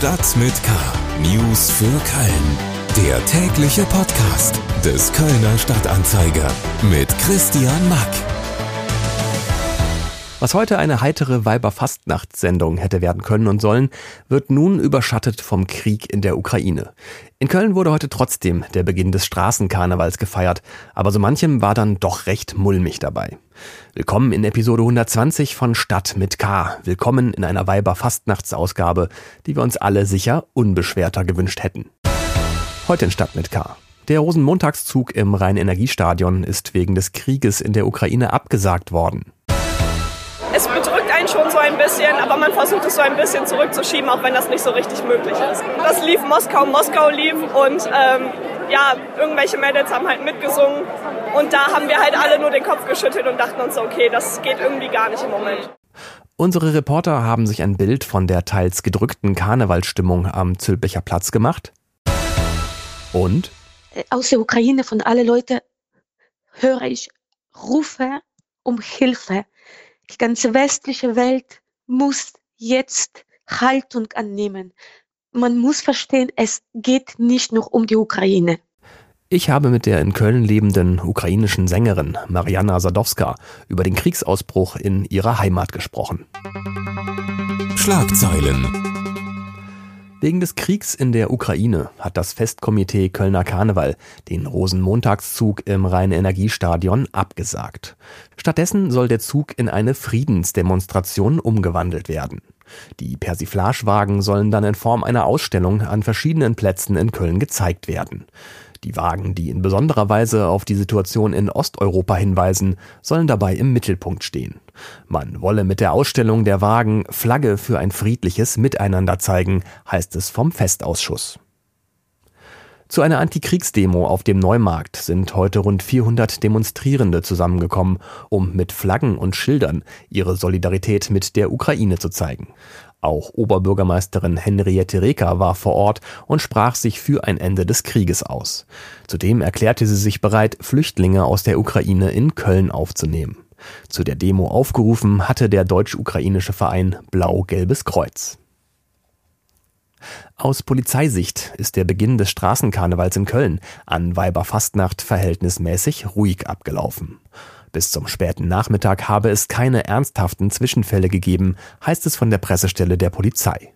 Stadt mit K. News für Köln. Der tägliche Podcast des Kölner Stadtanzeiger mit Christian Mack. Was heute eine heitere Weiberfastnachtssendung hätte werden können und sollen, wird nun überschattet vom Krieg in der Ukraine. In Köln wurde heute trotzdem der Beginn des Straßenkarnevals gefeiert, aber so manchem war dann doch recht mulmig dabei. Willkommen in Episode 120 von Stadt mit K. Willkommen in einer Weiberfastnachtsausgabe, die wir uns alle sicher unbeschwerter gewünscht hätten. Heute in Stadt mit K. Der Rosenmontagszug im Rhein-Energiestadion ist wegen des Krieges in der Ukraine abgesagt worden es bedrückt einen schon so ein bisschen, aber man versucht es so ein bisschen zurückzuschieben, auch wenn das nicht so richtig möglich ist. Das lief Moskau, Moskau lief und ähm, ja, irgendwelche Mädels haben halt mitgesungen und da haben wir halt alle nur den Kopf geschüttelt und dachten uns so, okay, das geht irgendwie gar nicht im Moment. Unsere Reporter haben sich ein Bild von der teils gedrückten Karnevalsstimmung am Zülpicher Platz gemacht. Und? Aus der Ukraine von alle Leute höre ich Rufe um Hilfe. Die ganze westliche Welt muss jetzt Haltung annehmen. Man muss verstehen, es geht nicht nur um die Ukraine. Ich habe mit der in Köln lebenden ukrainischen Sängerin Mariana Sadowska über den Kriegsausbruch in ihrer Heimat gesprochen. Schlagzeilen Wegen des Kriegs in der Ukraine hat das Festkomitee Kölner Karneval den Rosenmontagszug im Rhein-Energiestadion abgesagt. Stattdessen soll der Zug in eine Friedensdemonstration umgewandelt werden. Die Persiflagewagen sollen dann in Form einer Ausstellung an verschiedenen Plätzen in Köln gezeigt werden. Die Wagen, die in besonderer Weise auf die Situation in Osteuropa hinweisen, sollen dabei im Mittelpunkt stehen. Man wolle mit der Ausstellung der Wagen Flagge für ein friedliches Miteinander zeigen, heißt es vom Festausschuss. Zu einer Antikriegsdemo auf dem Neumarkt sind heute rund 400 Demonstrierende zusammengekommen, um mit Flaggen und Schildern ihre Solidarität mit der Ukraine zu zeigen. Auch Oberbürgermeisterin Henriette Reker war vor Ort und sprach sich für ein Ende des Krieges aus. Zudem erklärte sie sich bereit, Flüchtlinge aus der Ukraine in Köln aufzunehmen. Zu der Demo aufgerufen hatte der deutsch-ukrainische Verein Blau-Gelbes Kreuz. Aus Polizeisicht ist der Beginn des Straßenkarnevals in Köln an Weiberfastnacht verhältnismäßig ruhig abgelaufen. Bis zum späten Nachmittag habe es keine ernsthaften Zwischenfälle gegeben, heißt es von der Pressestelle der Polizei.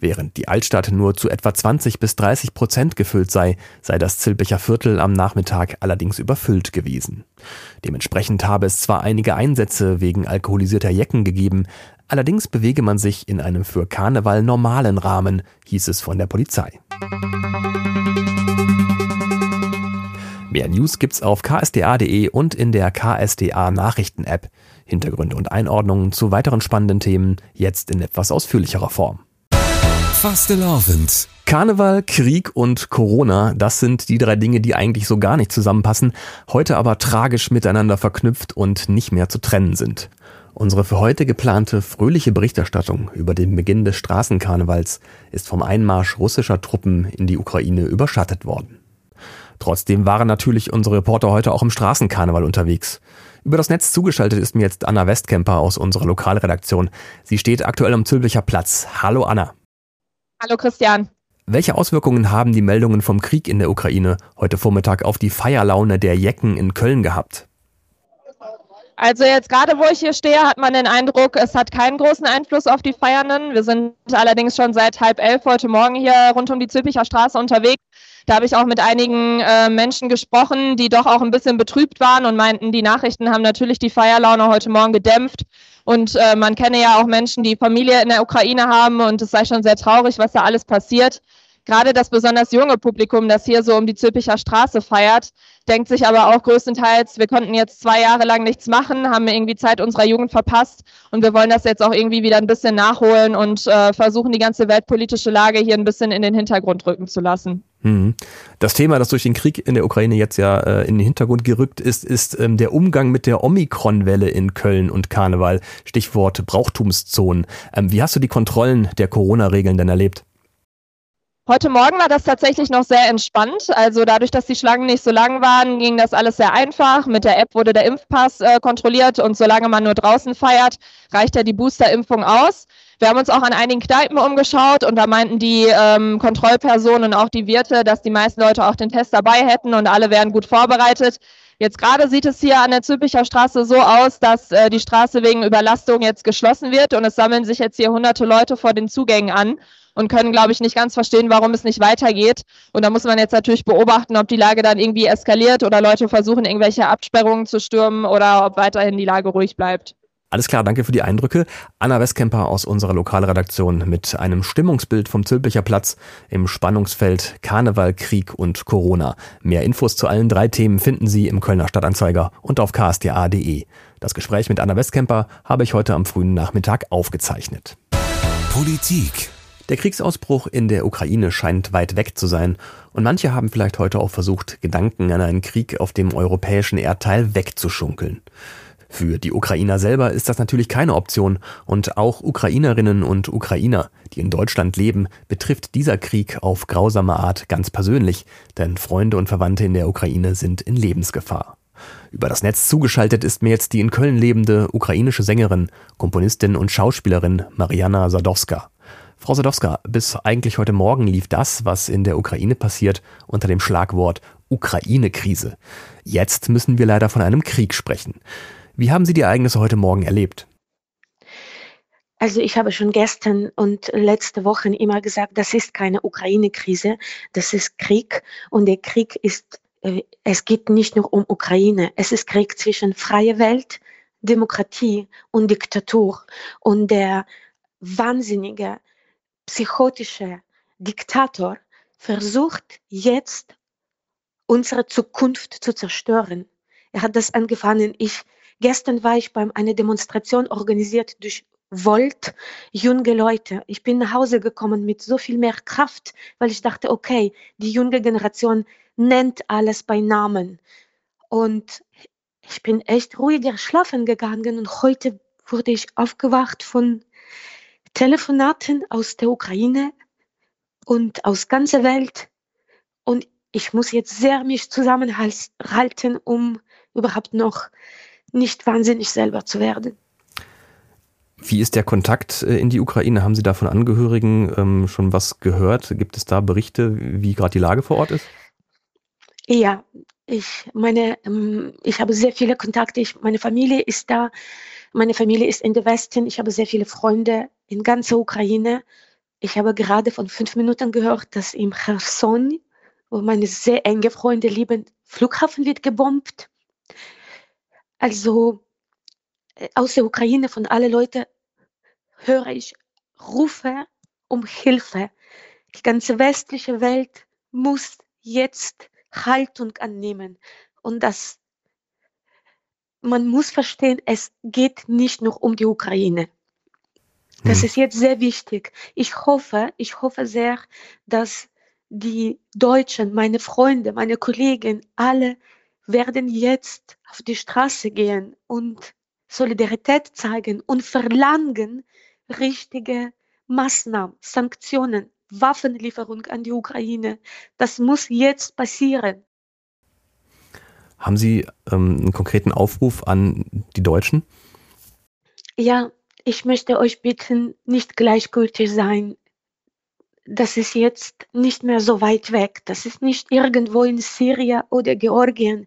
Während die Altstadt nur zu etwa 20 bis 30 Prozent gefüllt sei, sei das Zilpicher Viertel am Nachmittag allerdings überfüllt gewesen. Dementsprechend habe es zwar einige Einsätze wegen alkoholisierter Jecken gegeben, allerdings bewege man sich in einem für Karneval normalen Rahmen, hieß es von der Polizei. Mehr News gibt's auf ksda.de und in der KSDA Nachrichten App. Hintergründe und Einordnungen zu weiteren spannenden Themen jetzt in etwas ausführlicherer Form. Fastelavend. Karneval, Krieg und Corona, das sind die drei Dinge, die eigentlich so gar nicht zusammenpassen, heute aber tragisch miteinander verknüpft und nicht mehr zu trennen sind. Unsere für heute geplante fröhliche Berichterstattung über den Beginn des Straßenkarnevals ist vom Einmarsch russischer Truppen in die Ukraine überschattet worden. Trotzdem waren natürlich unsere Reporter heute auch im Straßenkarneval unterwegs. Über das Netz zugeschaltet ist mir jetzt Anna Westkemper aus unserer Lokalredaktion. Sie steht aktuell am Zülpicher Platz. Hallo Anna. Hallo Christian. Welche Auswirkungen haben die Meldungen vom Krieg in der Ukraine heute Vormittag auf die Feierlaune der Jecken in Köln gehabt? Also jetzt gerade, wo ich hier stehe, hat man den Eindruck, es hat keinen großen Einfluss auf die Feiernden. Wir sind allerdings schon seit halb elf heute Morgen hier rund um die Zülpicher Straße unterwegs. Da habe ich auch mit einigen äh, Menschen gesprochen, die doch auch ein bisschen betrübt waren und meinten, die Nachrichten haben natürlich die Feierlaune heute Morgen gedämpft. Und äh, man kenne ja auch Menschen, die Familie in der Ukraine haben und es sei schon sehr traurig, was da alles passiert. Gerade das besonders junge Publikum, das hier so um die Zülpicher Straße feiert, denkt sich aber auch größtenteils, wir konnten jetzt zwei Jahre lang nichts machen, haben irgendwie Zeit unserer Jugend verpasst und wir wollen das jetzt auch irgendwie wieder ein bisschen nachholen und äh, versuchen, die ganze weltpolitische Lage hier ein bisschen in den Hintergrund rücken zu lassen. Mhm. Das Thema, das durch den Krieg in der Ukraine jetzt ja äh, in den Hintergrund gerückt ist, ist ähm, der Umgang mit der Omikron-Welle in Köln und Karneval. Stichwort Brauchtumszonen. Ähm, wie hast du die Kontrollen der Corona-Regeln denn erlebt? Heute Morgen war das tatsächlich noch sehr entspannt. Also dadurch, dass die Schlangen nicht so lang waren, ging das alles sehr einfach. Mit der App wurde der Impfpass äh, kontrolliert und solange man nur draußen feiert, reicht ja die Boosterimpfung aus. Wir haben uns auch an einigen Kneipen umgeschaut und da meinten die ähm, Kontrollpersonen und auch die Wirte, dass die meisten Leute auch den Test dabei hätten und alle wären gut vorbereitet. Jetzt gerade sieht es hier an der Zülpicher Straße so aus, dass äh, die Straße wegen Überlastung jetzt geschlossen wird und es sammeln sich jetzt hier hunderte Leute vor den Zugängen an und können, glaube ich, nicht ganz verstehen, warum es nicht weitergeht. Und da muss man jetzt natürlich beobachten, ob die Lage dann irgendwie eskaliert oder Leute versuchen, irgendwelche Absperrungen zu stürmen oder ob weiterhin die Lage ruhig bleibt. Alles klar, danke für die Eindrücke. Anna Westkemper aus unserer Lokalredaktion mit einem Stimmungsbild vom Zülpicher Platz im Spannungsfeld Karneval, Krieg und Corona. Mehr Infos zu allen drei Themen finden Sie im Kölner Stadtanzeiger und auf ksta.de. Das Gespräch mit Anna Westkemper habe ich heute am frühen Nachmittag aufgezeichnet. Politik der Kriegsausbruch in der Ukraine scheint weit weg zu sein und manche haben vielleicht heute auch versucht, Gedanken an einen Krieg auf dem europäischen Erdteil wegzuschunkeln. Für die Ukrainer selber ist das natürlich keine Option und auch Ukrainerinnen und Ukrainer, die in Deutschland leben, betrifft dieser Krieg auf grausame Art ganz persönlich, denn Freunde und Verwandte in der Ukraine sind in Lebensgefahr. Über das Netz zugeschaltet ist mir jetzt die in Köln lebende ukrainische Sängerin, Komponistin und Schauspielerin Mariana Sadowska. Frau Sadowska, bis eigentlich heute Morgen lief das, was in der Ukraine passiert, unter dem Schlagwort Ukraine-Krise. Jetzt müssen wir leider von einem Krieg sprechen. Wie haben Sie die Ereignisse heute Morgen erlebt? Also ich habe schon gestern und letzte Woche immer gesagt, das ist keine Ukraine-Krise, das ist Krieg und der Krieg ist, äh, es geht nicht nur um Ukraine, es ist Krieg zwischen freie Welt, Demokratie und Diktatur und der wahnsinnige psychotische Diktator versucht jetzt unsere Zukunft zu zerstören. Er hat das angefangen. Ich, gestern war ich bei einer Demonstration organisiert durch Volt, junge Leute. Ich bin nach Hause gekommen mit so viel mehr Kraft, weil ich dachte, okay, die junge Generation nennt alles bei Namen. Und ich bin echt ruhiger schlafen gegangen und heute wurde ich aufgewacht von Telefonaten aus der Ukraine und aus ganzer Welt. Und ich muss jetzt sehr mich zusammenhalten, um überhaupt noch nicht wahnsinnig selber zu werden. Wie ist der Kontakt äh, in die Ukraine? Haben Sie da von Angehörigen ähm, schon was gehört? Gibt es da Berichte, wie gerade die Lage vor Ort ist? Ja, ich meine, ähm, ich habe sehr viele Kontakte. Ich, meine Familie ist da. Meine Familie ist in der Westen. Ich habe sehr viele Freunde in ganzer Ukraine. Ich habe gerade von fünf Minuten gehört, dass im Cherson, wo meine sehr enge Freunde leben, Flughafen wird gebombt. Also äh, aus der Ukraine von allen Leuten höre ich Rufe um Hilfe. Die ganze westliche Welt muss jetzt Haltung annehmen. Und das, man muss verstehen, es geht nicht nur um die Ukraine. Das hm. ist jetzt sehr wichtig. Ich hoffe, ich hoffe sehr, dass die Deutschen, meine Freunde, meine Kollegen, alle werden jetzt auf die Straße gehen und Solidarität zeigen und verlangen richtige Maßnahmen, Sanktionen, Waffenlieferung an die Ukraine. Das muss jetzt passieren. Haben Sie ähm, einen konkreten Aufruf an die Deutschen? Ja, ich möchte euch bitten, nicht gleichgültig sein. Das ist jetzt nicht mehr so weit weg. Das ist nicht irgendwo in Syrien oder Georgien.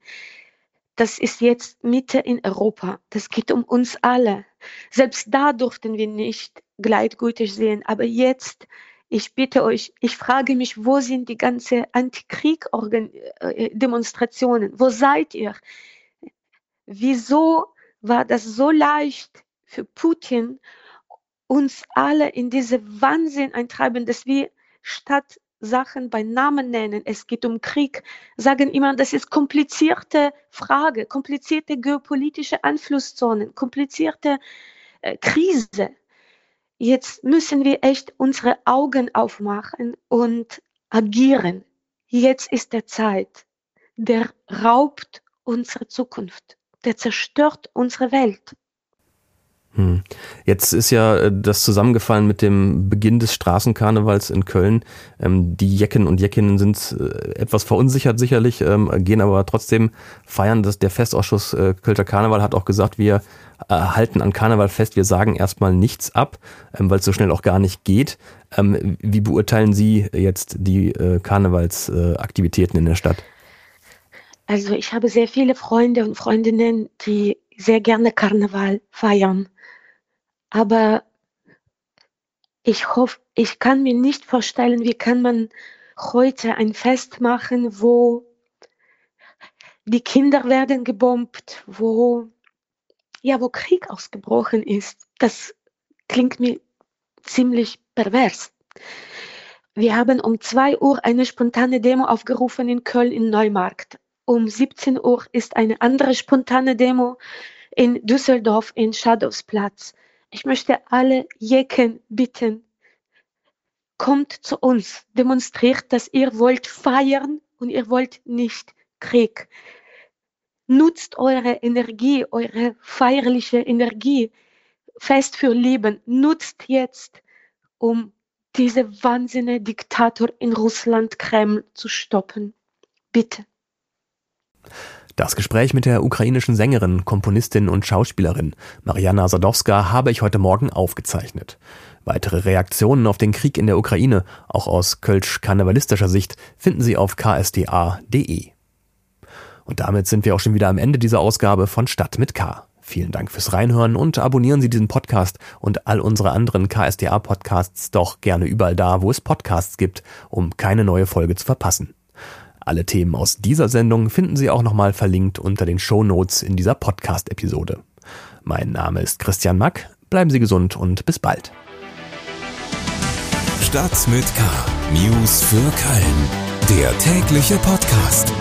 Das ist jetzt Mitte in Europa. Das geht um uns alle. Selbst da durften wir nicht gleichgültig sehen. Aber jetzt, ich bitte euch, ich frage mich, wo sind die ganzen Antikrieg-Demonstrationen? Wo seid ihr? Wieso war das so leicht, für Putin uns alle in diese Wahnsinn eintreiben, dass wir statt Sachen bei Namen nennen, es geht um Krieg, sagen immer, das ist komplizierte Frage, komplizierte geopolitische Einflusszonen, komplizierte äh, Krise. Jetzt müssen wir echt unsere Augen aufmachen und agieren. Jetzt ist der Zeit. Der raubt unsere Zukunft. Der zerstört unsere Welt. Hm. Jetzt ist ja äh, das zusammengefallen mit dem Beginn des Straßenkarnevals in Köln. Ähm, die Jecken und Jeckinnen sind äh, etwas verunsichert sicherlich, ähm, gehen aber trotzdem feiern. Dass der Festausschuss äh, Kölner Karneval hat auch gesagt, wir halten an Karneval fest, wir sagen erstmal nichts ab, ähm, weil es so schnell auch gar nicht geht. Wie beurteilen Sie jetzt die Karnevalsaktivitäten in der Stadt? Also ich habe sehr viele Freunde und Freundinnen, die sehr gerne Karneval feiern. Aber ich hoffe, ich kann mir nicht vorstellen, wie kann man heute ein Fest machen, wo die Kinder werden gebombt, wo ja, wo Krieg ausgebrochen ist. Das klingt mir ziemlich pervers. Wir haben um 2 Uhr eine spontane Demo aufgerufen in Köln in Neumarkt. Um 17 Uhr ist eine andere spontane Demo in Düsseldorf in Schadowsplatz. Ich möchte alle Jecken bitten, kommt zu uns, demonstriert, dass ihr wollt feiern und ihr wollt nicht Krieg. Nutzt eure Energie, eure feierliche Energie fest für Leben. Nutzt jetzt, um diese wahnsinnige Diktator in Russland, Kreml zu stoppen. Bitte. Das Gespräch mit der ukrainischen Sängerin, Komponistin und Schauspielerin Mariana Sadowska habe ich heute Morgen aufgezeichnet. Weitere Reaktionen auf den Krieg in der Ukraine, auch aus kölsch-karnevalistischer Sicht, finden Sie auf ksda.de. Und damit sind wir auch schon wieder am Ende dieser Ausgabe von Stadt mit K. Vielen Dank fürs Reinhören und abonnieren Sie diesen Podcast und all unsere anderen KSDA-Podcasts doch gerne überall da, wo es Podcasts gibt, um keine neue Folge zu verpassen. Alle Themen aus dieser Sendung finden Sie auch nochmal verlinkt unter den Show Notes in dieser Podcast-Episode. Mein Name ist Christian Mack. Bleiben Sie gesund und bis bald. Stadt mit K. News für Köln. Der tägliche Podcast.